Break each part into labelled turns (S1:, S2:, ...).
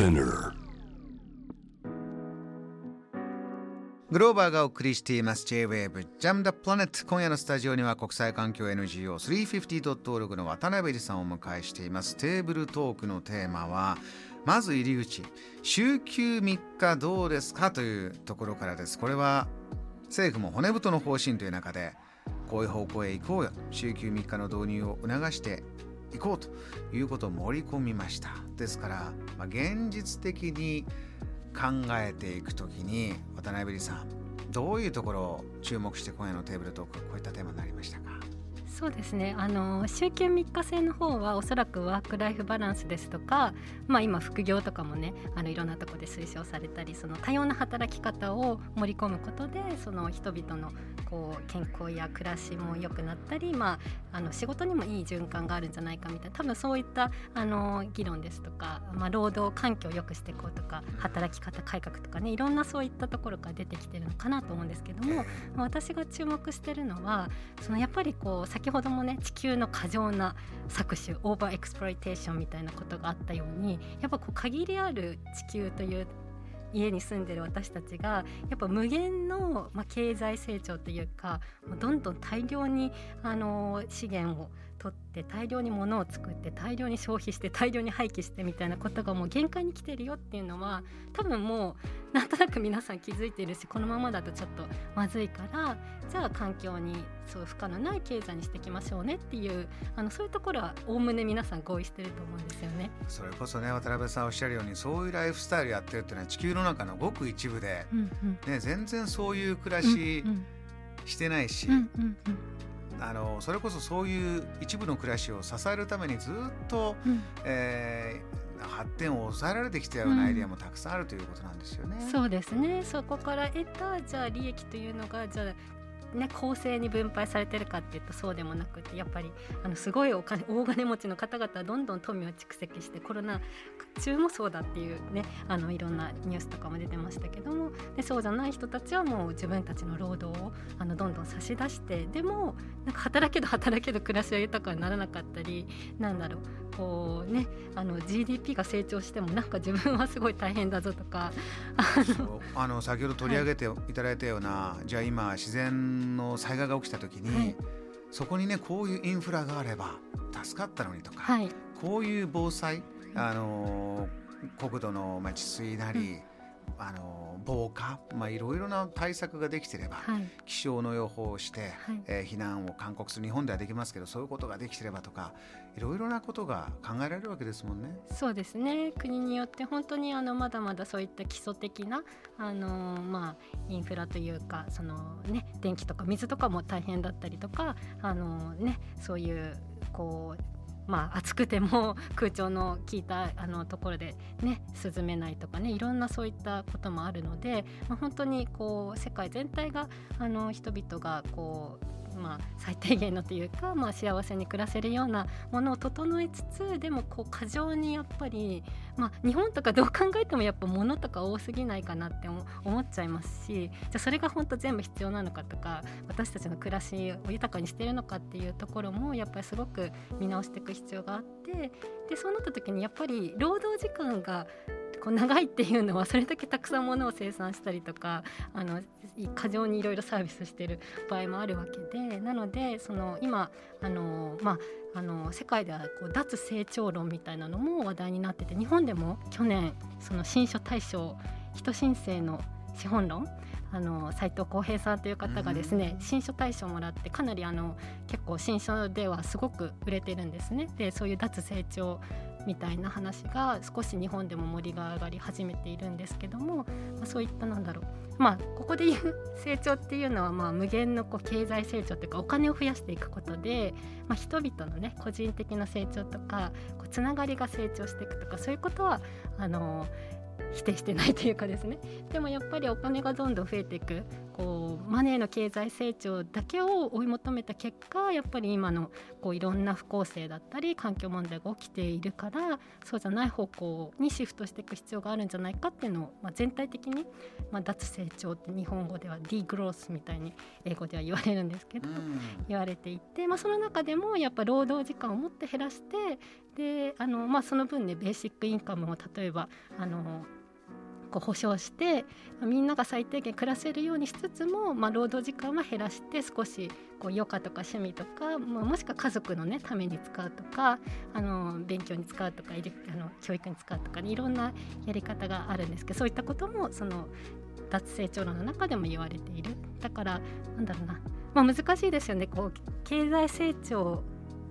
S1: Spinner.
S2: グローバーがお送りしています。J-Wave Jam the Planet 今夜のスタジオには国際環境 NGO350.org の渡辺さんをお迎えしています。テーブルトークのテーマはまず入り口。週休3日どうですかというところからです。これは政府も骨太の方針という中でこういう方向へ行こうよ。週休3日の導入を促していこうということを盛り込みました。ですから、まあ、現実的に考えていくときに渡辺さんどういうところを注目して今夜のテーブルトークこういったテーマになりましたか？
S3: そうですね。あの週休3日制の方はおそらくワーク・ライフ・バランスですとか、まあ、今副業とかもねあのいろんなところで推奨されたりその多様な働き方を盛り込むことでその人々のこう健康や暮らしも良くなったり、まあ、あの仕事にもいい循環があるんじゃないかみたいな多分そういったあの議論ですとか、まあ、労働環境を良くしていこうとか働き方改革とかねいろんなそういったところから出てきてるのかなと思うんですけども、私が注目してるのはそのやっぱりこう先ほどもね地球の過剰な搾取 overexploitation みたいなことがあったようにやっぱこう限りある地球という家に住んでる私たちがやっぱ無限の、まあ、経済成長というかどんどん大量にあの資源を取って大量に物を作って大量に消費して大量に廃棄してみたいなことがもう限界に来てるよっていうのは多分もうなんとなく皆さん気づいているしこのままだとちょっとまずいからじゃあ環境にそう負荷のない経済にしていきましょうねっていうあのそういうところはおおむね皆さん合意してると思うんですよね。
S2: それこそね渡辺さんおっしゃるようにそういうライフスタイルやってるっていうのは地球の中のごく一部で、うんうん、ね、全然そういう暮らししてないし。うんうんうんあのそれこそそういう一部の暮らしを支えるためにずっと、うん、えー、発展を抑えられてきたようなアイデアもたくさんあるということなんですよね。
S3: うん、そうですね。そこから得たじゃあ利益というのがじゃあね、公正に分配されてるかっていうとそうでもなくてやっぱりあのすごいお金大金持ちの方々はどんどん富を蓄積してコロナ中もそうだっていうねあのいろんなニュースとかも出てましたけどもでそうじゃない人たちはもう自分たちの労働をあのどんどん差し出してでもなんか働けど働けど暮らしは豊かにならなかったりなんだろうこうねあの GDP が成長してもなんか自分はすごい大変だぞとか。
S2: あの先ほど取り上げていただいたような、はい、じゃあ今自然の災害が起きた時に、はい、そこにねこういうインフラがあれば助かったのにとか、はい、こういう防災あの国土の、まあ、治水なり、うんあの防火、まあ、いろいろな対策ができてれば、はい、気象の予報をして、はい、えー、避難を勧告する日本ではできますけどそういうことができてればとかいろいろなことが考えられるわけですもんね。
S3: そうですね。国によって本当にあのまだまだそういった基礎的なあの、まあ、インフラというかその、ね、電気とか水とかも大変だったりとかあの、ね、そういうこうまあ、暑くても 空調の効いたあのところで、ね、涼めないとかねいろんなそういったこともあるので、まあ、本当にこう世界全体があの人々がこうまあ、最低限のというか、まあ、幸せに暮らせるようなものを整えつつでもこう過剰にやっぱり、まあ、日本とかどう考えてもやっぱ物とか多すぎないかなって思っちゃいますしじゃそれが本当全部必要なのかとか私たちの暮らしを豊かにしてるのかっていうところもやっぱりすごく見直していく必要があってでそうなった時にやっぱり労働時間がこう長いっていうのはそれだけたくさんものを生産したりとかあの過剰にいろいろサービスしてる場合もあるわけでなのでその今あの、まあ、あの世界ではこう脱成長論みたいなのも話題になってて日本でも去年その新書大賞人申請の資本論あの斉藤浩平さんという方がですね、新書大賞をもらってかなりあの結構新書ではすごく売れてるんですね。でそういう脱成長みたいな話が少し日本でも盛りが上がり始めているんですけども、まあ、そういったなんだろう。まあここで言う 成長っていうのはまあ無限のこう経済成長というかお金を増やしていくことで、まあ、人々のね個人的な成長とかこうつながりが成長していくとかそういうことはあの否定してないというかですね。でもやっぱりお金がどんどん増えていく。こうマネーの経済成長だけを追い求めた結果やっぱり今のこういろんな不公正だったり環境問題が起きているからそうじゃない方向にシフトしていく必要があるんじゃないかっていうのを、まあ、全体的に、まあ、脱成長って日本語ではディグロースみたいに英語では言われるんですけど、言われていて、まあ、その中でもやっぱ労働時間をもって減らしてであの、まあ、その分ねベーシックインカムを例えばあのこう保障してみんなが最低限暮らせるようにしつつも、まあ、労働時間は減らして少しこう余暇とか趣味とか、まあ、もしくは家族の、ね、ために使うとかあの勉強に使うとかあの教育に使うとか、ね、いろんなやり方があるんですけどそういったこともその脱成長論の中でも言われている。だからなんだろうな、まあ、難しいですよね。こう経済成長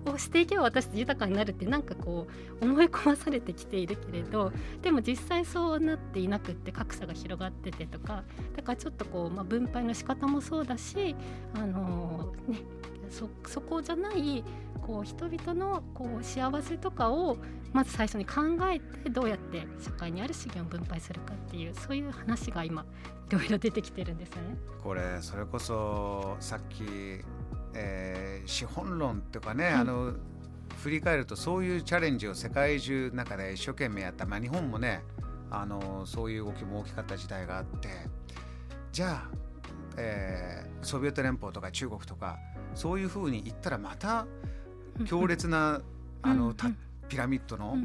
S3: をしていけば私豊かになるってなんかこう思い込まされてきているけれどでも実際そうなっていなくって格差が広がっててとかだからちょっとこう、まあ、分配の仕方もそうだしあのー、ねそそこじゃないこう人々のこう幸せとかをまず最初に考えてどうやって社会にある資源を分配するかっていうそういう話が今いろいろ出てきてるんですよね。
S2: これそれこそさっきえー、資本論っていうかね、はい、あの振り返るとそういうチャレンジを世界中の中で一生懸命やった、まあ、日本もねあのそういう動きも大きかった時代があって。じゃあ、えー、ソビエト連邦とか中国とかそういうふうに言ったらまた強烈なあの、ピラミッドの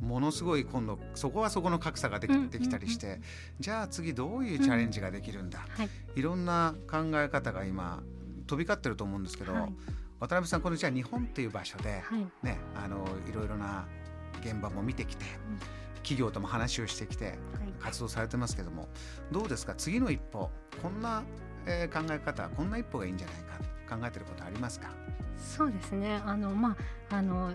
S2: ものすごい今度そこはそこの格差ができできたりしてじゃあ次どういうチャレンジができるんだ、はい、いろんな考え方が今飛び交ってると思うんですけど、はい、渡辺さんこのじゃあ日本っていう場所で、はい、ねあのいろいろな現場も見てきて、うん、企業とも話をしてきて活動されてますけども、どうですか？次の一歩こんな、えー、考え方こんな一歩がいいんじゃないか考えてることありますか？
S3: そうですね。あのまああの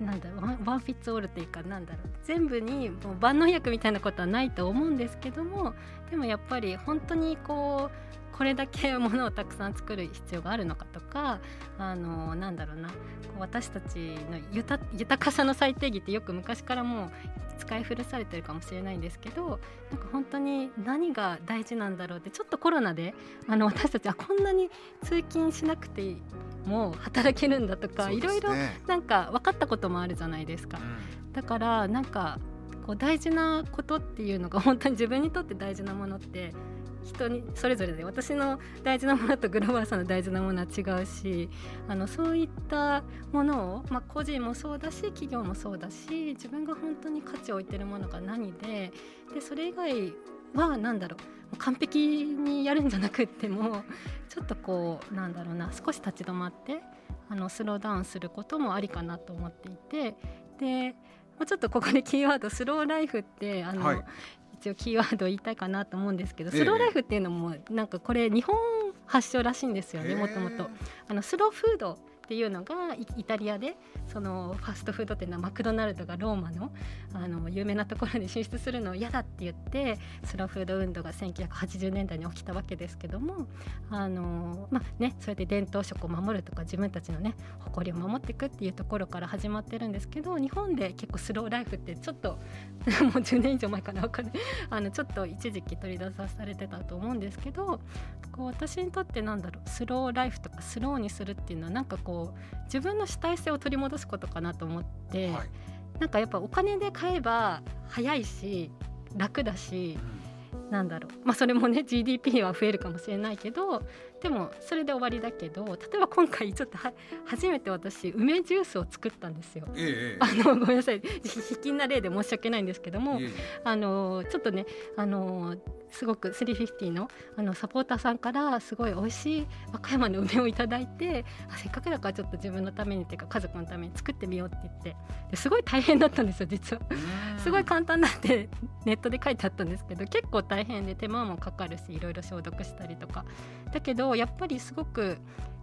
S3: なんだろうワンフィッツオールっていうかなんだろう。全部にもう万能薬みたいなことはないと思うんですけどもでもやっぱり本当にこうこれだけものをたくさん作る必要があるのかとかあのなんだろうな私たちの豊かさの最低義ってよく昔からもう使い古されてるかもしれないんですけどなんか本当に何が大事なんだろうってちょっとコロナであの私たちはこんなに通勤しなくていいも働けるんだとか、いろいろなんか分かったこともあるじゃないですか。うん、だからなんかこう大事なことっていうのが本当に自分にとって大事なものって人にそれぞれで私の大事なものとグローバーさんの大事なものは違うしあのそういったものを、まあ、個人もそうだし企業もそうだし自分が本当に価値を置いてるものが何ででそれ以外は何だろう完璧にやるんじゃなくっても ちょっとこうなんだろうな少し立ち止まってあのスローダウンすることもありかなと思っていてでちょっとここで キーワードスローライフってあの、はい、一応キーワード言いたいかなと思うんですけど、スローライフっていうのもなんかこれ日本発祥らしいんですよねもともと。あのスローフードっていうのがイタリアでそのファストフード店のマクドナルドがローマのあの有名なところに進出するのを嫌だって言ってスローフード運動が1980年代に起きたわけですけどもあの、まあね、それで伝統食を守るとか自分たちのね誇りを守っていくっていうところから始まってるんですけど日本で結構スローライフってちょっともう10年以上前かな分かんない あのちょっと一時期取り出さされてたと思うんですけどこう私にとってなんだろうスローライフとかスローにするっていうのはなんかこう自分の主体性を取り戻すことかなと思って、はい、なんかやっぱお金で買えば早いし楽だし、うん、なんだろう。まあそれもね GDP は増えるかもしれないけどでもそれで終わりだけど例えば今回ちょっとは初めて私梅ジュースを作ったんですよ。ええ、あのごめんなさい。卑近な例で申し訳ないんですけども、え、あのちょっとねあのすごく350のあのサポーターさんからすごい美味しい和歌山の梅をいただいてあせっかくだからちょっと自分のためにっていうか家族のために作ってみようって言ってですごい大変だったんですよ実は。すごい簡単だってネットで書いてあったんですけど結構大変で手間もかかるしいろいろ消毒したりとか。だけどやっぱりすごく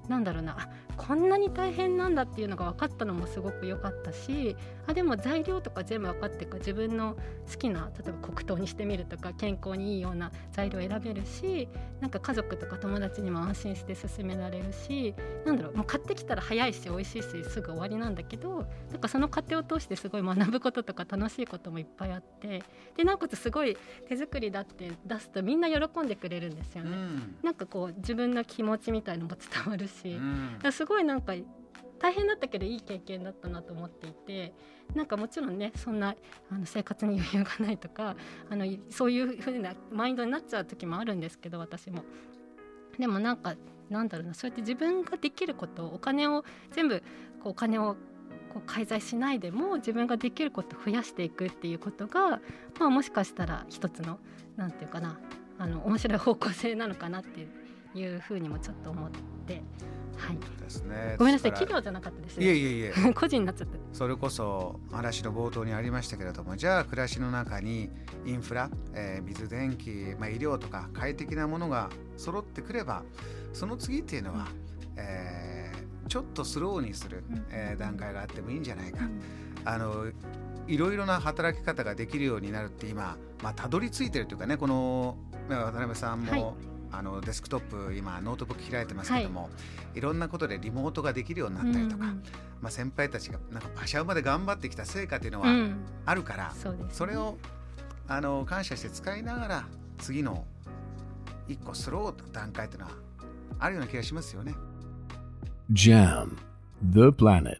S3: なんだろうなこんなに大変なんだっていうのが分かったのもすごく良かったしあでも材料とか全部分かってか自分の好きな例えば黒糖にしてみるとか健康にいいような材料を選べるしなんか家族とか友達にも安心して勧められるしなんだろうもう買ってきたら早いし美味しいしすぐ終わりなんだけどなんかその過程を通してすごい学ぶこととか楽しいこともいっぱいあってでなおかつすごい手作りだって出すとみんな喜んでくれるんですよね。うん、なんかこう自分の気持ちみたいのも伝わるし、うん、すごいなんか大変だったけどいい経験だったなと思っていてなんかもちろんねそんなあの生活に余裕がないとかあのそういうふうなマインドになっちゃう時もあるんですけど私も。でもなんかなんだろうなそうやって自分ができることお金を全部こうお金をこう介在しないでも自分ができることを増やしていくっていうことが、まあ、もしかしたら一つのなんていうかなあの面白い方向性なのかなっていうふうにもちょっと思って。はい、ですね。ごめんなさい、企業じゃなかったですね。いえ
S2: いえいえ。
S3: 個人になっちゃって。
S2: それこそ話の冒頭にありましたけれども、じゃあ暮らしの中にインフラ、えー、水電気、まあ医療とか快適なものが揃ってくれば、その次っていうのは、えー、ちょっとスローにする、えー、段階があってもいいんじゃないか。あのいろいろな働き方ができるようになるって今、まあ、たどり着いてるというかねこの渡辺さんも、はいあのデスクトップ今ノートブック開いてますけども、はい、いろんなことでリモートができるようになったりとか、うんうん、まあ、先輩たちがなんか馬車馬で頑張ってきた成果っていうのはあるから、うんそね、それをあの感謝して使いながら次の一個スローの段階っていうのはあるような気がしますよね。JAM The Planet